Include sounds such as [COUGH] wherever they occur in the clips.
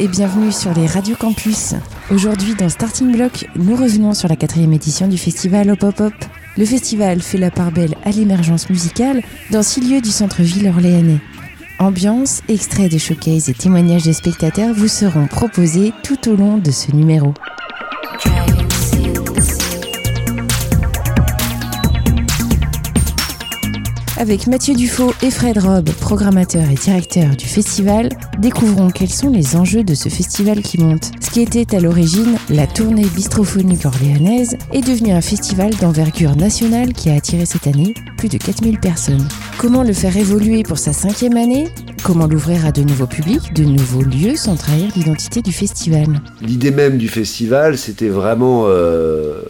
et bienvenue sur les Radio Campus. Aujourd'hui dans Starting Block, nous revenons sur la quatrième édition du festival Hop Hop Hop. Le festival fait la part belle à l'émergence musicale dans six lieux du centre-ville orléanais. Ambiance, extraits de showcase et témoignages des spectateurs vous seront proposés tout au long de ce numéro. Avec Mathieu Dufaux et Fred Robb, programmateurs et directeurs du festival, découvrons quels sont les enjeux de ce festival qui monte. Ce qui était à l'origine la tournée bistrophonique orléanaise est devenu un festival d'envergure nationale qui a attiré cette année plus de 4000 personnes. Comment le faire évoluer pour sa cinquième année? Comment l'ouvrir à de nouveaux publics, de nouveaux lieux sans trahir l'identité du festival? L'idée même du festival, c'était vraiment euh,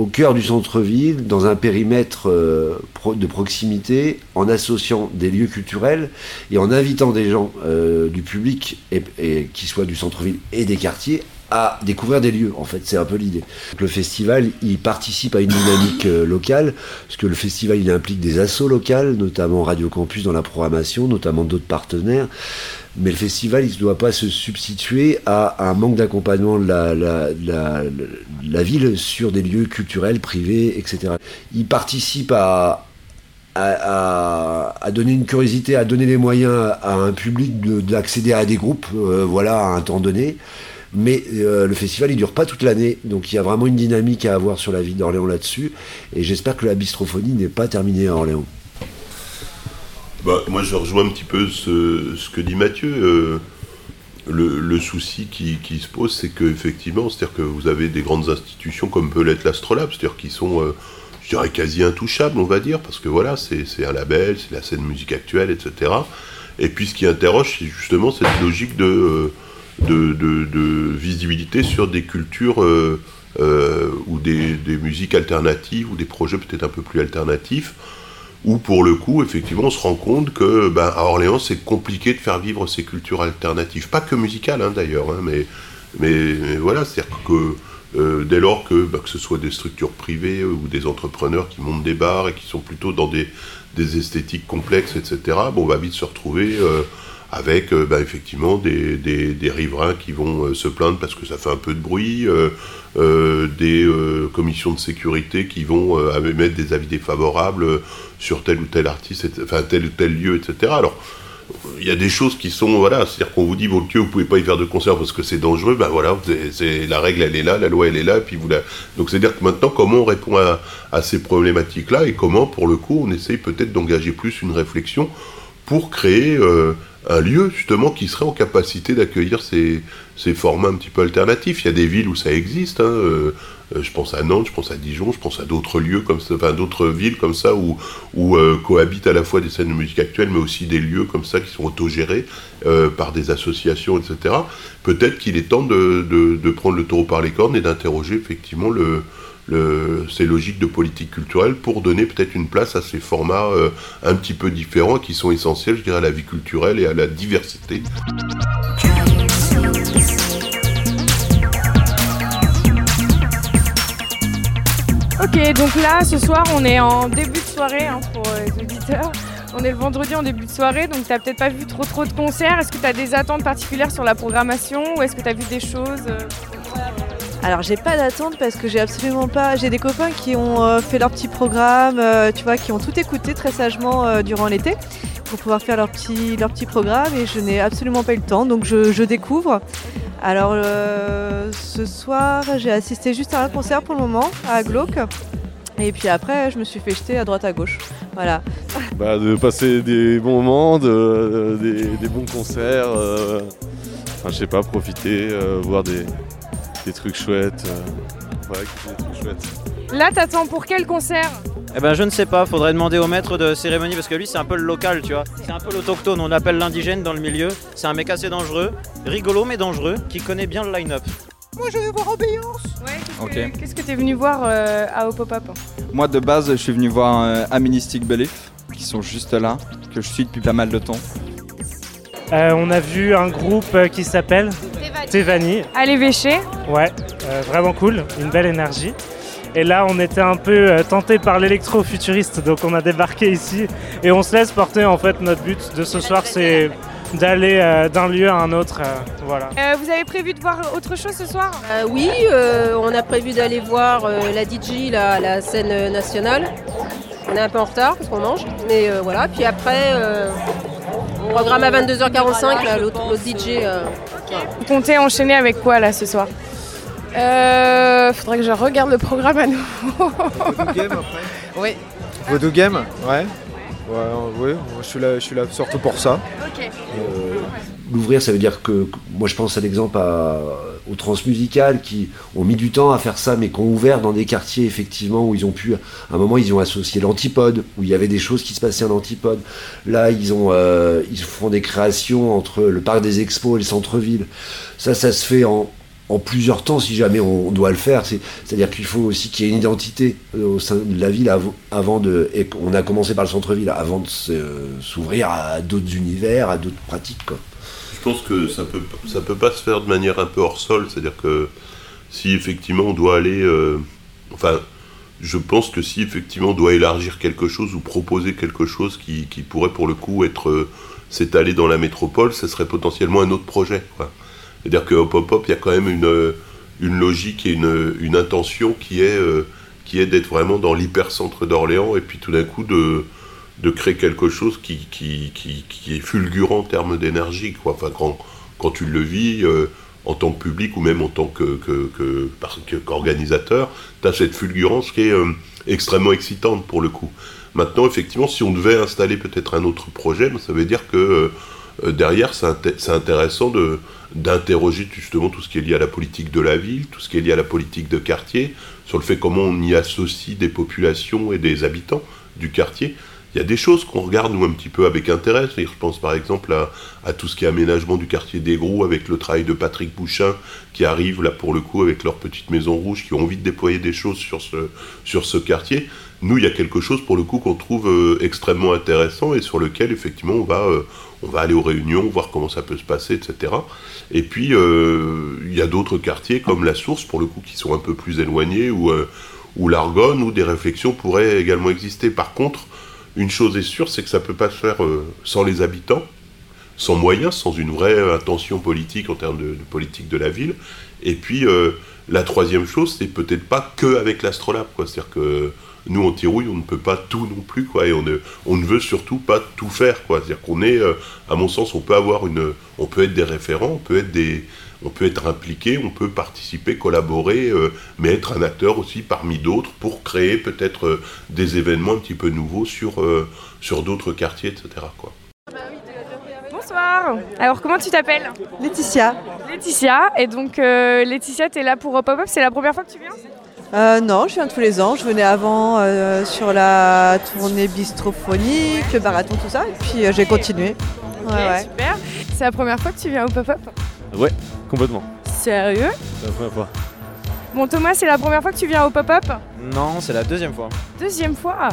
au cœur du centre-ville, dans un périmètre euh, de proximité, en associant des lieux culturels et en invitant des gens euh, du public, et, qui soient du centre-ville et des quartiers, à découvrir des lieux, en fait, c'est un peu l'idée. Le festival, il participe à une dynamique euh, locale, parce que le festival, il implique des assos locales, notamment Radio Campus dans la programmation, notamment d'autres partenaires, mais le festival, il ne doit pas se substituer à un manque d'accompagnement de la, ville sur des lieux culturels, privés, etc. Il participe à, à, donner une curiosité, à donner les moyens à un public d'accéder à des groupes, euh, voilà, à un temps donné. Mais euh, le festival, il dure pas toute l'année, donc il y a vraiment une dynamique à avoir sur la ville d'Orléans là-dessus. Et j'espère que la bistrophonie n'est pas terminée à Orléans. Bah, moi, je rejoins un petit peu ce, que dit Mathieu. Euh, le, souci qui, se pose, c'est qu'effectivement, c'est-à-dire que vous avez des grandes institutions comme peut l'être l'Astrolabe, c'est-à-dire qui sont, euh, je dirais, quasi intouchables, on va dire, parce que voilà, c'est un label, c'est la scène musique actuelle, etc. Et puis ce qui interroge, c'est justement cette logique de, de, visibilité sur des cultures euh, ou des, musiques alternatives ou des projets peut-être un peu plus alternatifs où pour le coup, effectivement, on se rend compte que ben, à Orléans, c'est compliqué de faire vivre ces cultures alternatives. Pas que musicales, hein, d'ailleurs, hein, mais, mais, voilà, c'est-à-dire que euh, dès lors que, ben, que ce soit des structures privées ou des entrepreneurs qui montent des bars et qui sont plutôt dans des, des esthétiques complexes, etc., bon, on va vite se retrouver euh, avec euh, ben, effectivement des, des, riverains qui vont se plaindre parce que ça fait un peu de bruit, euh, des euh, commissions de sécurité qui vont euh, émettre des avis défavorables sur tel ou tel artiste, enfin tel ou tel lieu, etc. Alors, il y a des choses qui sont, voilà, c'est-à-dire qu'on vous dit, bon, vous pouvez pas y faire de concert parce que c'est dangereux, ben voilà, la règle, elle est là, la loi, elle est là, puis vous. Donc, c'est-à-dire que maintenant, comment on répond à ces problématiques-là et comment, pour le coup, on essaye peut-être d'engager plus une réflexion pour créer un lieu justement qui serait en capacité d'accueillir ces, formats un petit peu alternatifs. Il y a des villes où ça existe, hein, euh, euh, je pense à Nantes, je pense à Dijon, je pense à d'autres lieux comme ça, enfin d'autres villes comme ça où, euh, cohabitent à la fois des scènes de musique actuelle mais aussi des lieux comme ça qui sont autogérés par des associations, etc. Peut-être qu'il est temps de, prendre le taureau par les cornes et d'interroger effectivement le, ces logiques de politique culturelle pour donner peut-être une place à ces formats euh, un petit peu différents qui sont essentiels, je dirais, à la vie culturelle et à la diversité. Ok, donc là, ce soir, on est en début de soirée hein, pour euh, les auditeurs. On est le vendredi en début de soirée, donc tu n'as peut-être pas vu trop trop de concerts. Est-ce que tu as des attentes particulières sur la programmation ou est-ce que tu as vu des choses euh, alors j'ai pas d'attente parce que j'ai absolument pas. J'ai des copains qui ont euh, fait leur petit programme, euh, tu vois, qui ont tout écouté très sagement euh, durant l'été pour pouvoir faire leur petit, leur petit programme et je n'ai absolument pas eu le temps, donc je, découvre. Alors ce soir j'ai assisté juste à un concert pour le moment à Glauque. Et puis après, je me suis fait jeter à droite à gauche. Voilà. [LAUGHS] Bah, de passer des bons moments, de, des, bons concerts. enfin, je sais pas, profiter, voir des, des trucs chouettes. Euh, des trucs chouettes. Là, t'attends pour quel concert eh ben je ne sais pas, faudrait demander au maître de cérémonie parce que lui c'est un peu le local, tu vois. C'est un peu l'autochtone, on appelle l'indigène dans le milieu. C'est un mec assez dangereux, rigolo mais dangereux, qui connaît bien le line-up. Moi je vais voir Ambiance Ouais, qu'est-ce que tu es venu voir euh, à Opopop Moi de base je suis venu voir euh, Aministic Belief, qui sont juste là, que je suis depuis pas mal de temps. On a vu un groupe qui s'appelle Tevani. À l'évêché Ouais, euh, vraiment cool, une belle énergie. Et là, on était un peu euh, tenté par l'électro-futuriste, donc on a débarqué ici et on se laisse porter. En fait, notre but de ce soir, c'est d'aller euh, d'un lieu à un autre. euh, voilà. Euh, vous avez prévu de voir autre chose ce soir? Euh, oui, euh, on a prévu d'aller voir euh, la DJ à la scène euh, nationale. On est un peu en retard parce qu'on mange, mais euh, voilà. Puis après, euh, programme à 22h45, là, l'autre l'autre DJ. euh, voilà. Vous comptez enchaîner avec quoi là ce soir? Euh, Faudrait que je regarde le programme à nouveau. Game après? Oui. Voodoo Game Ouais. Ouais, ouais, je suis là, je suis là surtout pour ça. Ok. Euh, L'ouvrir, ça veut dire que, moi je pense à l'exemple à- aux transmusicales qui ont mis du temps à faire ça, mais qui ont ouvert dans des quartiers effectivement où ils ont pu, à un moment ils ont associé l'antipode, où il y avait des choses qui se passaient en antipode. Là ils ont, euh, ils font des créations entre le parc des expos et le centre-ville. Ça, ça se fait en, plusieurs temps si jamais on doit le faire. C'est- C'est-à-dire qu'il faut aussi qu'il y ait une identité euh, au sein de la ville av- avant de. Et on a commencé par le centre-ville avant de se- s'ouvrir à d'autres univers, à d'autres pratiques. Quoi. Je pense que ça peut, ça peut pas se faire de manière un peu hors sol, c'est-à-dire que si effectivement on doit aller, euh, enfin, je pense que si effectivement on doit élargir quelque chose ou proposer quelque chose qui, qui pourrait pour le coup être euh, s'étaler dans la métropole, ça serait potentiellement un autre projet. C'est-à-dire que Hop Hop Hop, il y a quand même une, euh, une logique et une, une intention qui est, qui est d'être vraiment dans l'hypercentre d'Orléans et puis tout d'un coup de, de créer quelque chose qui, qui, qui, qui est fulgurant en termes d'énergie. quoi. Enfin, quand, quand tu le vis euh, en tant que public ou même en tant que, que, que- que- qu'organisateur, tu as cette fulgurance qui est euh, extrêmement excitante pour le coup. Maintenant, effectivement, si on devait installer peut-être un autre projet, ben, ça veut dire que euh, derrière, c'est c'est intéressant de d'interroger justement tout ce qui est lié à la politique de la ville, tout ce qui est lié à la politique de quartier, sur le fait comment on y associe des populations et des habitants du quartier. Il y a des choses qu'on regarde nous un petit peu avec intérêt. Je pense par exemple à, tout ce qui est aménagement du quartier des Gros avec le travail de Patrick Bouchin qui arrive là pour le coup avec leur petite maison rouge, qui ont envie de déployer des choses sur ce, sur ce quartier. Nous, il y a quelque chose pour le coup qu'on trouve euh, extrêmement intéressant et sur lequel effectivement on va, euh, on va aller aux réunions, voir comment ça peut se passer, etc. Et puis euh, il y a d'autres quartiers comme la Source pour le coup qui sont un peu plus éloignés ou l'Argonne où des réflexions pourraient également exister. Par contre, une chose est sûre, c'est que ça ne peut pas se faire euh, sans les habitants, sans moyens, sans une vraie intention politique en termes de, politique de la ville. Et puis, euh, la troisième chose, c'est peut-être pas que avec l'Astrolabe. C'est-à-dire que nous, en Tirouille, on ne peut pas tout non plus, quoi, et on ne, veut surtout pas tout faire. C'est-à-dire qu'on est, euh, à mon sens, on peut avoir une, on peut être des référents, on peut être des, on peut être impliqué, on peut participer, collaborer, euh, mais être un acteur aussi parmi d'autres pour créer peut-être euh, des événements un petit peu nouveaux sur, euh, sur d'autres quartiers, etc. Quoi. Bonsoir. Alors comment tu t'appelles? Laetitia. Laetitia. Et donc euh, Laetitia, t'es là pour Hop Hop Hop? C'est la première fois que tu viens? Euh, non, je viens tous les ans. Je venais avant euh, sur la tournée bistrophonique, le marathon, tout ça. Et puis euh, j'ai continué. Ok, Ouais, ouais. super. C'est la première fois que tu viens au Hop Hop? Ouais, complètement. Sérieux C'est la première fois. Bon Thomas, c'est la première fois que tu viens au Pop Up Non, c'est la deuxième fois. Deuxième fois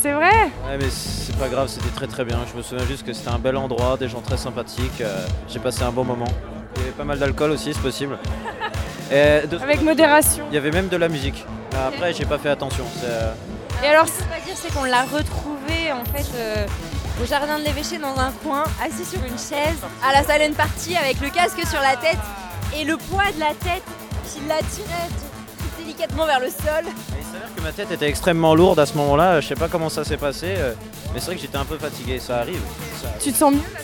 C'est vrai Ouais, mais c'est pas grave, c'était très très bien. Je me souviens juste que c'était un bel endroit, des gens très sympathiques. euh, J'ai passé un bon moment. Il y avait pas mal d'alcool aussi, c'est possible. [LAUGHS] Et de- Avec modération. Il y avait même de la musique. Après, j'ai pas fait attention. euh, Et alors, ce qu'on va dire, c'est qu'on l'a retrouvé en fait euh, au jardin de l'évêché dans un coin, assis sur une chaise, à la salle partie avec le casque sur la tête et le poids de la tête qui l'attirait tout, délicatement vers le sol. Il s'avère que ma tête était extrêmement lourde à ce moment-là. Je sais pas comment ça s'est passé, euh, mais c'est vrai que j'étais un peu fatigué. Ça arrive. Ça- Tu te sens mieux là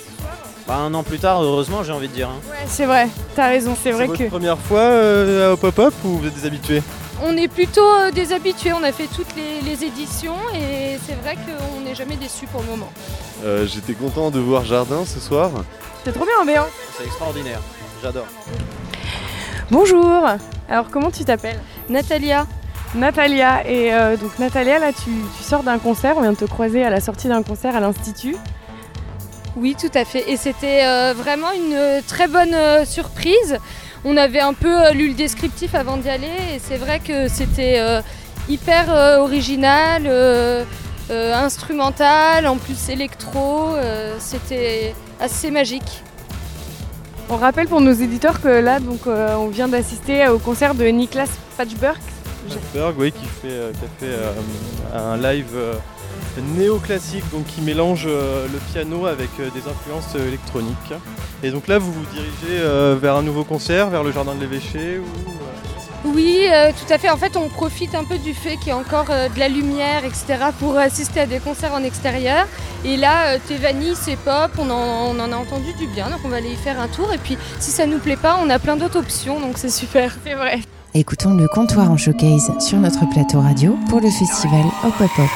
Bah, un an plus tard, heureusement, j'ai envie de dire. hein. Ouais, c'est vrai, t'as raison, c'est vrai votre que. première fois euh, au pop-up ou vous êtes des habitués? On est plutôt euh, des habitués, on a fait toutes les, les éditions et c'est vrai qu'on n'est jamais déçus pour le moment. Euh, J'étais content de voir Jardin ce soir. C'est trop bien, Béan. C'est extraordinaire. J'adore. Bonjour Alors, comment tu t'appelles? Natalia. Natalia. Et euh, donc, Natalia, là, tu, tu sors d'un concert, on vient de te croiser à la sortie d'un concert à l'Institut. Oui, tout à fait. Et c'était euh, vraiment une très bonne euh, surprise. On avait un peu euh, lu le descriptif avant d'y aller et c'est vrai que c'était euh, hyper euh, original, euh, euh, instrumental, en plus électro. euh, c'était assez magique. On rappelle pour nos éditeurs que là, donc, euh, on vient d'assister au concert de Niklas Patchberg, Berg, oui, qui, fait, euh, qui a fait euh, un live euh, néoclassique, donc qui mélange euh, le piano avec euh, des influences euh, électroniques. Et donc là, vous vous dirigez euh, vers un nouveau concert, vers le jardin de l'évêché ou euh, Oui, euh, tout à fait. En fait, on profite un peu du fait qu'il y a encore euh, de la lumière, etc., pour assister à des concerts en extérieur. Et là, euh, Tevani, c'est pop, on en, on en a entendu du bien, donc on va aller y faire un tour. Et puis, si ça nous plaît pas, on a plein d'autres options, donc c'est super. C'est vrai. Écoutons le comptoir en showcase sur notre plateau radio pour le festival Hop Hop Hop.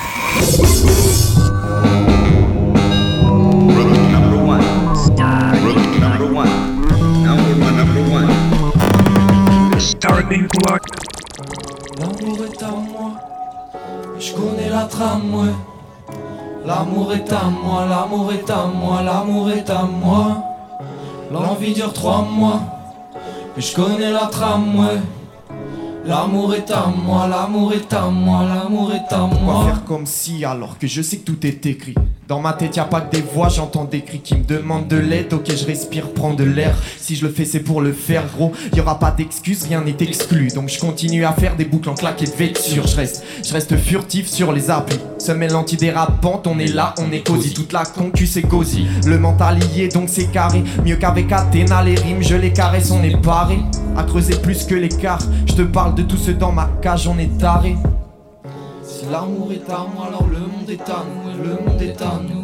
L'amour est à moi, je connais la trame, ouais. L'amour est à moi, l'amour est à moi, l'amour est à moi. L'envie dure trois mois, je connais la trame, ouais. L'amour est à moi, l'amour est à moi, l'amour est à moi. faire comme si alors que je sais que tout est écrit. Dans ma tête y a pas que des voix, j'entends des cris qui me demandent de l'aide. Ok, je respire, prends de l'air. Si je le fais, c'est pour le faire, gros. Y aura pas d'excuses, rien n'est exclu. Donc je continue à faire des boucles en claquettes de vêture. Je reste, je reste furtif sur les appuis. Semelle antidérapante, on est là, on est cosy. Toute la concu c'est cosy. Le mental y est donc c'est carré. Mieux qu'avec Athéna, les rimes, je les caresse, on est paré. À creuser plus que l'écart. Je te parle de tout ce dans ma cage, on est taré. Si l'amour est à moi, alors le monde est à nous, et le monde est à nous.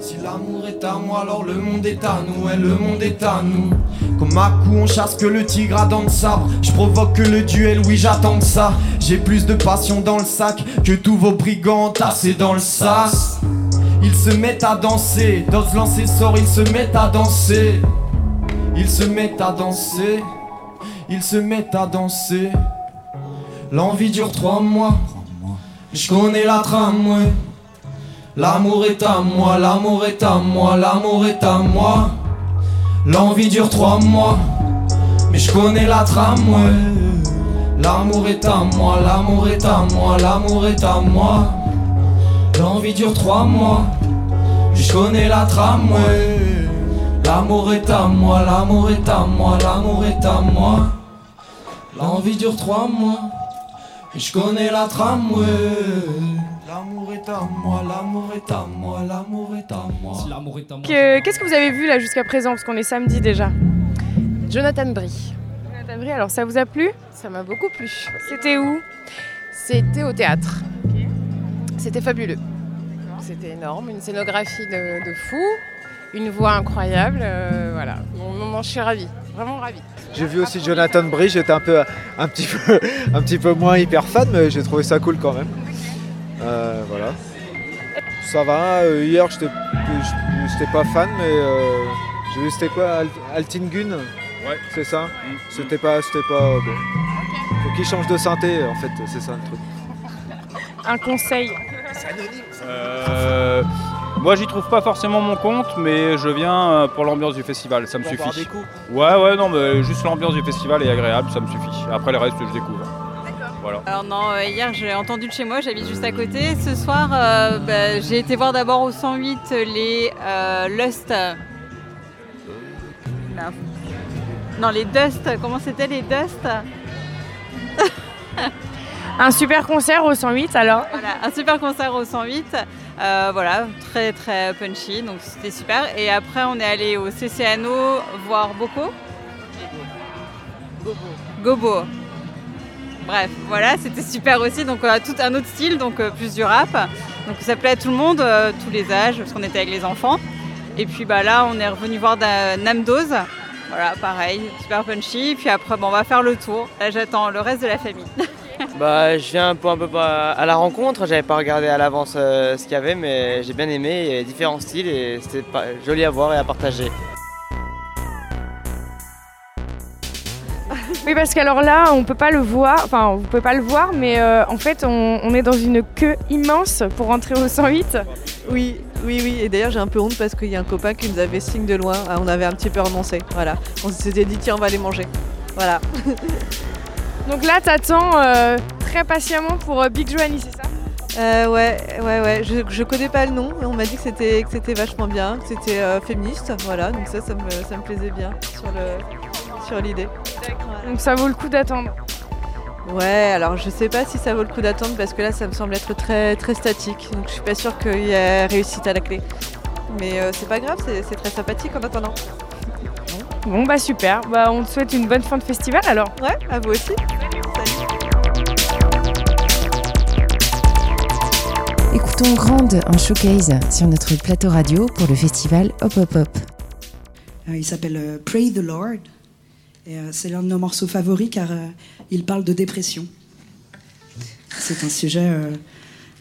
Si l'amour est à moi, alors le monde est à nous, et le monde est à nous. Comme à coup on chasse que le tigre a dans le sabre Je provoque que le duel, oui j'attends que ça J'ai plus de passion dans le sac Que tous vos brigands entassés dans le sas Ils se mettent à danser D'ose lancer sort, ils se mettent à danser Ils se mettent à danser Ils se mettent à danser L'envie dure trois mois, je connais la trame, ouais. L'amour est à moi, l'amour est à moi, l'amour est à moi. L'envie dure trois mois, mais je connais la trame, ouais. L'amour est à moi, l'amour est à moi, l'amour est à moi. L'envie dure trois mois, je connais la trame, ouais. L'amour est à moi, l'amour est à moi, l'amour est à moi. L'envie dure trois mois, et je connais la trame, ouais. L'amour est à moi, l'amour est à moi, l'amour est à moi. l'amour est à moi. Que- Qu'est-ce que vous avez vu là jusqu'à présent? Parce qu'on est samedi déjà. Jonathan Brie. Jonathan Brie, alors ça vous a plu? Ça m'a beaucoup plu. C'était où? C'était au théâtre. C'était fabuleux. C'était énorme, une scénographie de, de fou, une voix incroyable. euh, voilà, Bon, moment, je suis ravie, vraiment ravie. J'ai vu aussi Jonathan Brie, j'étais un peu, un petit peu, [LAUGHS] un petit peu moins hyper fan, mais j'ai trouvé ça cool quand même. Euh, voilà. Ça va. euh, hier, j'étais, pas fan, mais euh, j'ai vu c'était quoi, Al- Altingun. Ouais. C'est ça? C'était pas, c'était pas bon. Faut qu'il change de synthé, en fait, c'est ça le truc. Un conseil Euh, moi, j'y trouve pas forcément mon compte, mais je viens euh, pour l'ambiance du festival, ça me Pour suffit. des coups Ouais, ouais, non, mais juste l'ambiance du festival est agréable, ça me suffit. Après, le reste, je découvre. Voilà. Alors non, euh, hier j'ai entendu de chez moi, j'habite juste à côté. Ce soir, euh, bah, j'ai été voir d'abord au 108 les euh, Lust. Merde. Non, les Dust, comment c'était les Dust [LAUGHS] Un super concert au 108 alors? Voilà, un super concert au 108. Euh, voilà, très très punchy, donc c'était super. Et après, on est allé au CCNO voir Boko. Gobo. Bref, voilà, c'était super aussi. Donc on a tout un autre style, donc euh, plus du rap. Donc ça plaît à tout le monde, euh, tous les âges, parce qu'on était avec les enfants. Et puis bah là, on est revenu voir Namdose. Voilà, pareil, super punchy. Puis après, bon, on va faire le tour. Là, j'attends le reste de la famille. [LAUGHS] [LAUGHS] Bah, je viens pour un peu pas- à la rencontre. J'avais pas regardé à l'avance euh, ce qu'il y avait, mais j'ai bien aimé. Il y avait différents styles et c'était pas- joli à voir et à partager. Oui, parce qu'alors là, on peut pas le voir, enfin, vous pouvez pas le voir, mais euh, en fait, on, on est dans une queue immense pour rentrer au 108. Oui, oui, oui. Et d'ailleurs, j'ai un peu honte parce qu'il y a un copain qui nous avait signe de loin. Ah, On avait un petit peu renoncé. Voilà. On s'était dit, tiens, on va aller manger. Voilà. [LAUGHS] Donc là, t'attends euh, très patiemment pour euh, Big Joanie, c'est ça? Euh, ouais, ouais, ouais. Je, je connais pas le nom, mais on m'a dit que c'était que c'était vachement bien, que c'était euh, féministe. Voilà. Donc ça, ça me, ça me plaisait bien sur le sur l'idée. Donc ça vaut le coup d'attendre. Ouais, alors je sais pas si ça vaut le coup d'attendre parce que là ça me semble être très très statique, donc je suis pas sûre qu'il y ait réussite à la clé. Mais euh, c'est pas grave, c'est c'est très sympathique en attendant. Bon bah super, bah on te souhaite une bonne fin de festival alors. Ouais, à vous aussi. Écoutons Grande en showcase sur notre plateau radio pour le festival Hop Hop Hop. Euh, il s'appelle euh, Pray the Lord. Et euh, c'est l'un de nos morceaux favoris car il parle de dépression. C'est un sujet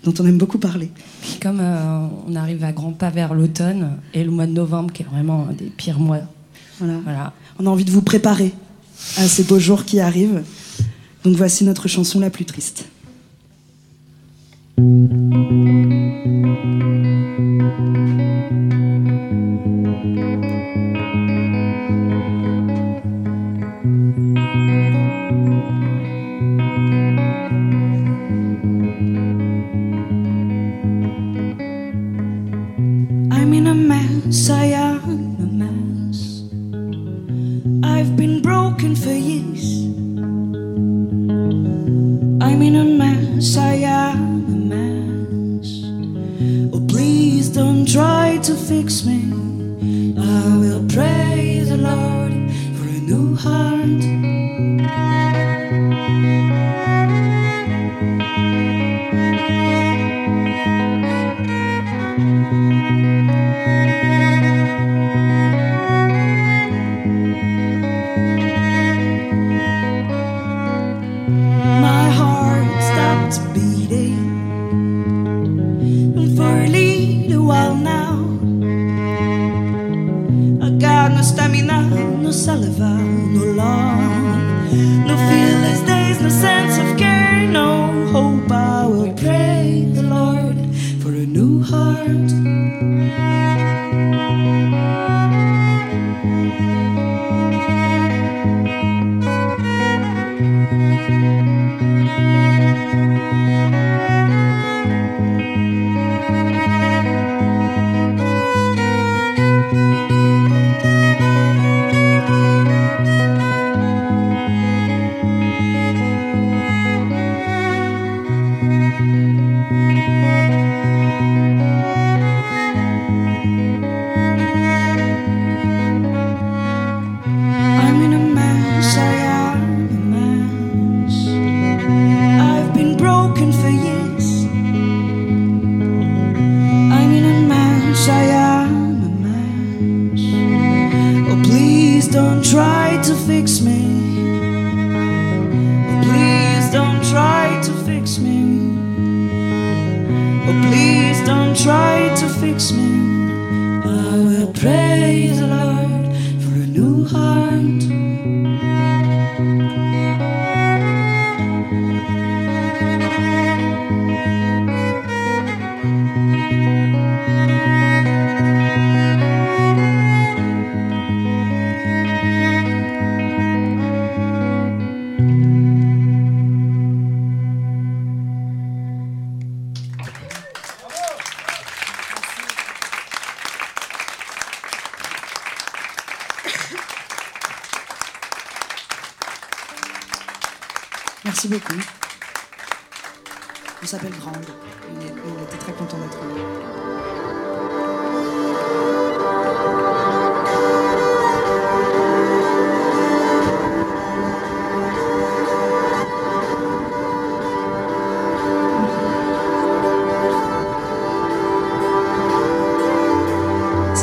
dont on aime beaucoup parler. Puis comme on arrive à grands pas vers l'automne et le mois de novembre qui est vraiment un des pires mois. Voilà. On a envie de vous préparer à ces beaux jours qui arrivent. Donc voici notre chanson la plus triste.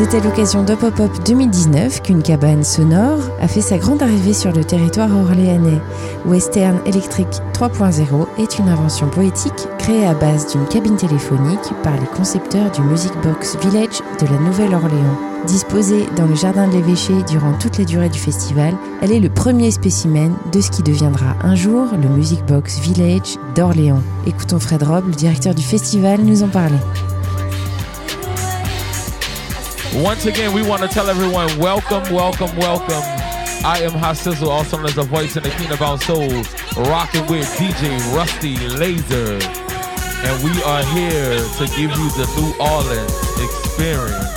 C'est à l'occasion de Pop-Up 2019 qu'une cabane sonore a fait sa grande arrivée sur le territoire orléanais. Western Electric 3.0 est une invention poétique créée à base d'une cabine téléphonique par les concepteurs du Music Box Village de la Nouvelle-Orléans. Disposée dans le jardin de l'évêché durant toute la durée du festival, elle est le premier spécimen de ce qui deviendra un jour le Music Box Village d'Orléans. Écoutons Fred Robb, le directeur du festival, nous en parler. Once again, we want to tell everyone welcome, welcome, welcome. I am Hasizzle, also known as the voice in the Kingdom of Soul, rocking with DJ Rusty Laser. And we are here to give you the New Orleans experience.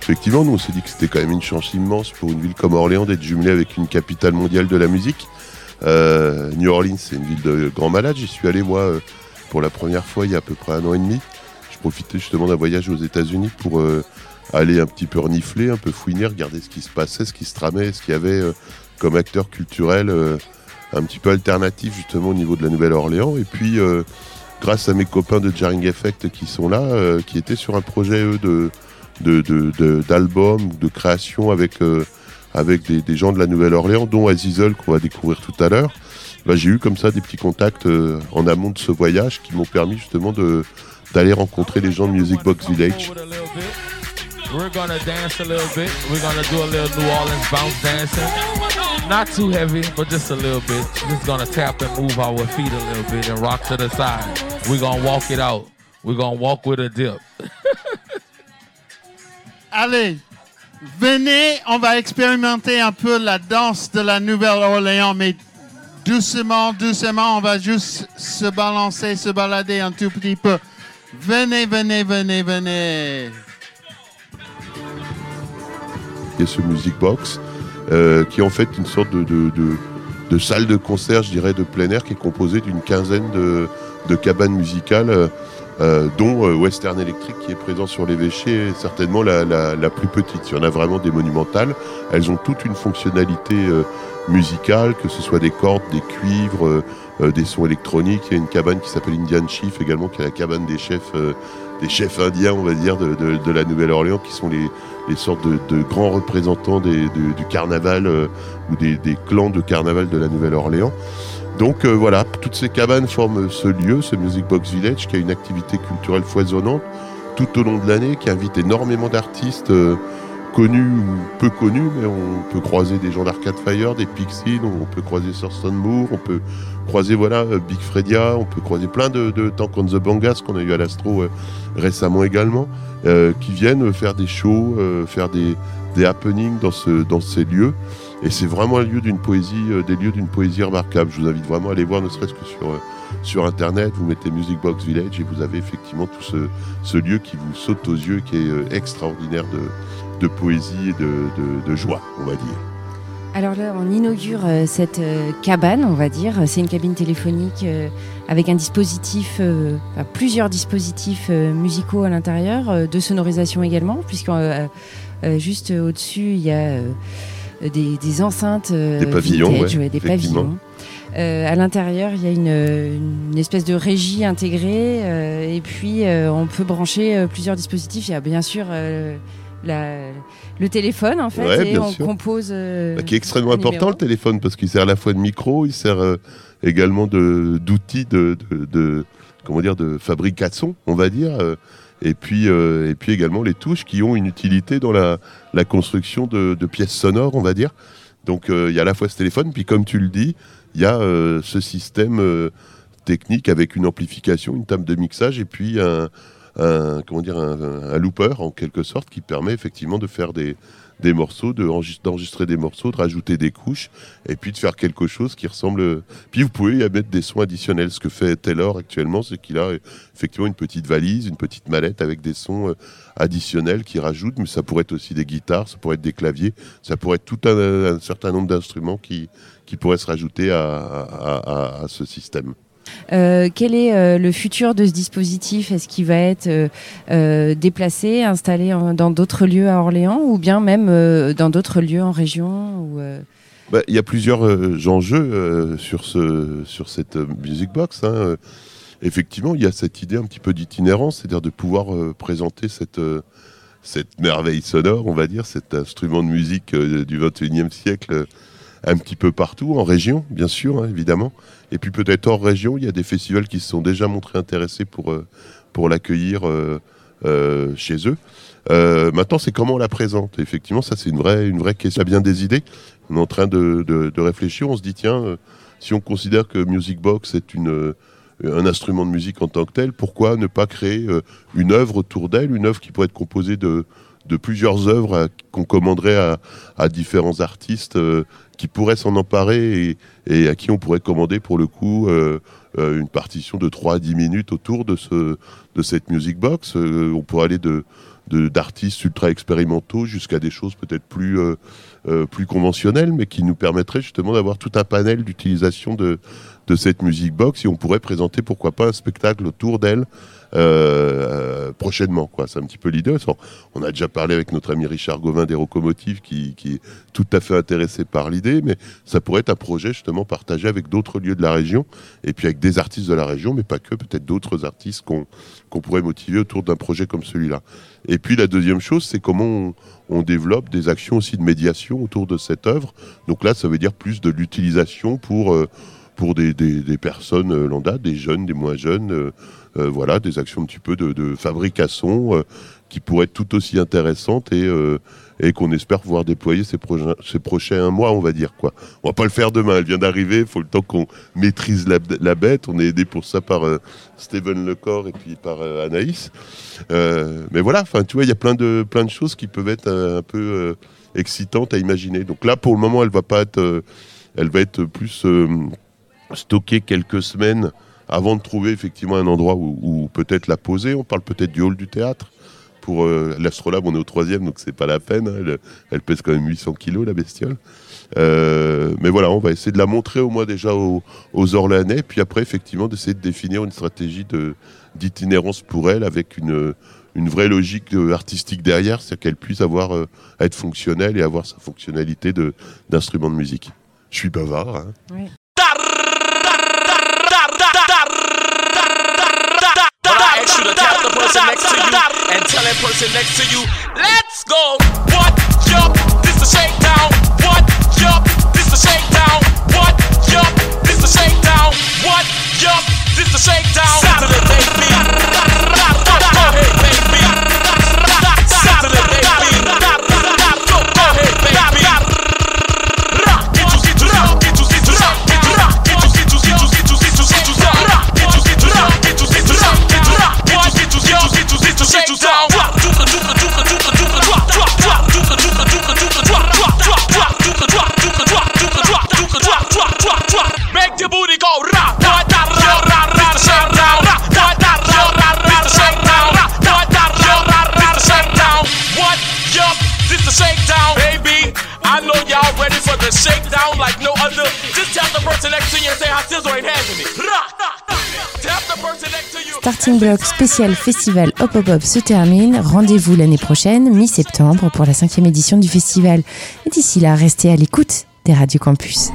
Effectivement, nous on s'est dit que c'était quand même une chance immense pour une ville comme Orléans d'être jumelée avec une capitale mondiale de la musique. Euh, New Orleans, c'est une ville de grands malades. J'y suis allé, moi, euh, pour la première fois il y a à peu près un an et demi. Je profitais justement d'un voyage aux États-Unis pour euh, aller un petit peu renifler, un peu fouiner, regarder ce qui se passait, ce qui se tramait, ce qu'il y avait euh, comme acteur culturel euh, un petit peu alternatif justement au niveau de la Nouvelle-Orléans. Et puis, grâce à mes copains de Jarring Effect qui sont là, qui étaient sur un projet eux, de d'album, de, création avec, avec des, gens de la Nouvelle-Orléans, dont Azizel qu'on va découvrir tout à l'heure. Bah, j'ai eu comme ça des petits contacts en amont de ce voyage qui m'ont permis justement de d'aller rencontrer les gens de Music Box Village. We're gonna dance a little bit. We're gonna do a little New Orleans bounce dancing. Not too heavy, but just a little bit. Just gonna tap and move our feet a little bit and rock to the side. We're gonna walk it out. We're gonna walk with a dip. [LAUGHS] Allez, venez, on va expérimenter un peu la danse de la Nouvelle-Orléans, mais doucement, doucement, on va juste se balancer, se balader un tout petit peu. Venez, venez, venez, venez. Il y a ce Music Box, euh, qui est en fait une sorte de, de- salle de concert, je dirais, de plein air, qui est composée d'une quinzaine de, cabanes musicales, euh, euh, dont Western Electric, qui est présent sur l'évêché, est certainement la, plus petite. Il y en a vraiment des monumentales. Elles ont toute une fonctionnalité musicale, que ce soit des cordes, des cuivres, des sons électroniques. Il y a une cabane qui s'appelle Indian Chief également, qui est la cabane des chefs, euh, des chefs indiens, on va dire, de, de- la Nouvelle-Orléans, qui sont les, les sortes de, grands représentants du carnaval euh, ou des, clans de carnaval de la Nouvelle-Orléans. Donc euh, voilà, toutes ces cabanes forment ce lieu, ce Music Box Village, qui a une activité culturelle foisonnante tout au long de l'année, qui invite énormément d'artistes euh, connus ou peu connus, mais on peut croiser des gens d'Arcade Fire, des Pixies, on peut croiser Thurston Moore, on peut croiser voilà euh, Big Fredia, on peut croiser plein de, Tank on the Bangas qu'on a eu à l'Astro euh, récemment également, euh, qui viennent faire des shows, faire des, happenings dans, ce, dans ces lieux. Et c'est vraiment un lieu d'une poésie, des lieux d'une poésie remarquable. Je vous invite vraiment à aller voir, ne serait-ce que sur, Internet. Vous mettez Music Box Village et vous avez effectivement tout ce, ce lieu qui vous saute aux yeux, qui est extraordinaire de, de poésie et de, de- de joie, on va dire. Alors là, on inaugure euh, cette euh, cabane, on va dire. C'est une cabine téléphonique euh, avec un dispositif, enfin, plusieurs dispositifs musicaux à l'intérieur, de sonorisation également, puisque juste au-dessus, il y a des, des enceintes Des pavillons, vintage, ouais, des pavillons. À l'intérieur, il y a une, une espèce de régie intégrée et puis on peut brancher plusieurs dispositifs. Il y a bien sûr la- le téléphone en fait Ouais, et on sûr. compose. euh, Bah, qui est extrêmement important le téléphone parce qu'il sert à la fois de micro, il sert euh, également de d'outils de, de, de- comment dire de fabrication, on va dire. euh, et puis, et puis également les touches qui ont une utilité dans la, la construction de, pièces sonores, on va dire. Donc il y a à la fois ce téléphone, puis comme tu le dis, il y a ce système technique avec une amplification, une table de mixage, et puis un, un- comment dire, un, looper en quelque sorte qui permet effectivement de faire des, des morceaux, de enregist- d'enregistrer des morceaux, de rajouter des couches, et puis de faire quelque chose qui ressemble. Puis vous pouvez y mettre des sons additionnels. Ce que fait Taylor actuellement, c'est qu'il a euh, effectivement une petite valise, une petite mallette avec des sons euh, additionnels qui rajoutent, mais ça pourrait être aussi des guitares, ça pourrait être des claviers, ça pourrait être tout un, certain nombre d'instruments qui, qui pourraient se rajouter à- à ce système. Euh, quel est euh, le futur de ce dispositif? Est-ce qu'il va être euh, déplacé, installé dans d'autres lieux à Orléans ou bien même dans d'autres lieux en région Bah, Il y a plusieurs enjeux sur, ce, sur cette Music Box. hein. Effectivement, il y a cette idée un petit peu d'itinérance, c'est-à-dire de pouvoir présenter cette, cette merveille sonore, on va dire, cet instrument de musique du 21e siècle un petit peu partout, en région, bien sûr, hein, évidemment. Et puis peut-être hors région, il y a des festivals qui se sont déjà montrés intéressés pour, euh, pour l'accueillir euh, euh, chez eux. Maintenant, c'est comment on la présente? Effectivement, ça, c'est une vraie, une vraie question. Il y a bien des idées. On est en train de, de- de réfléchir. On se dit, tiens, si on considère que Music Box est une, un instrument de musique en tant que tel, pourquoi ne pas créer une œuvre autour d'elle, une œuvre qui pourrait être composée de, de plusieurs œuvres qu'on commanderait à, différents artistes euh, qui pourraient s'en emparer et, à qui on pourrait commander pour le coup euh, euh, une partition de 3 à 10 minutes autour de, cette music box. On pourrait aller d'artistes ultra expérimentaux jusqu'à des choses peut-être plus conventionnelles, mais qui nous permettraient justement d'avoir tout un panel d'utilisation de, de cette music box et on pourrait présenter pourquoi pas un spectacle autour d'elle euh, euh prochainement. Quoi. C'est un petit peu l'idée. On a déjà parlé avec notre ami Richard Gauvin des Locomotives qui, qui, est tout à fait intéressé par l'idée, mais ça pourrait être un projet justement partagé avec d'autres lieux de la région et puis avec des artistes de la région, mais pas que, peut-être d'autres artistes qu'on, qu'on pourrait motiver autour d'un projet comme celui-là. Et puis la deuxième chose, c'est comment on, on développe des actions aussi de médiation autour de cette œuvre. Donc là, ça veut dire plus de l'utilisation pour... Euh, pour des, personnes euh, lambda, des jeunes, des moins jeunes, euh, euh, voilà, des actions un petit peu de, fabrication qui pourraient être tout aussi intéressantes et, qu'on espère pouvoir déployer ces, prochains mois, on va dire quoi. On va pas le faire demain, elle vient d'arriver, il faut le temps qu'on maîtrise la, bête. On est aidé pour ça par euh, Steven Lecor et puis par Anaïs. Mais voilà, tu vois, il y a plein de plein de choses qui peuvent être un, un peu excitantes à imaginer. Donc là, pour le moment, elle va pas être, elle va être plus stocker quelques semaines avant de trouver effectivement un endroit où, peut-être la poser. On parle peut-être du hall du théâtre. Pour euh, l'astrolabe, on est au troisième, donc c'est pas la peine. Hein. Elle, pèse quand même 800 kilos, la bestiole. Euh, mais voilà, on va essayer de la montrer au moins déjà aux, Orléanais, puis après, effectivement, d'essayer de définir une stratégie d'itinérance pour elle avec une, vraie logique euh, artistique derrière, c'est-à-dire qu'elle puisse avoir, être fonctionnelle et avoir sa fonctionnalité d'instrument de musique. Je suis bavard. Hein. Oui. person next to you and tell that person next to you, let's go. What up? This the shakedown. What up? This the shakedown. What up? This the shakedown. What up? This the shakedown. Saturday, baby. Starting Block spécial festival Hop Hop Hop se termine. Rendez-vous l'année prochaine, mi-septembre, pour la cinquième édition du festival. Et d'ici là, restez à l'écoute des radios campus.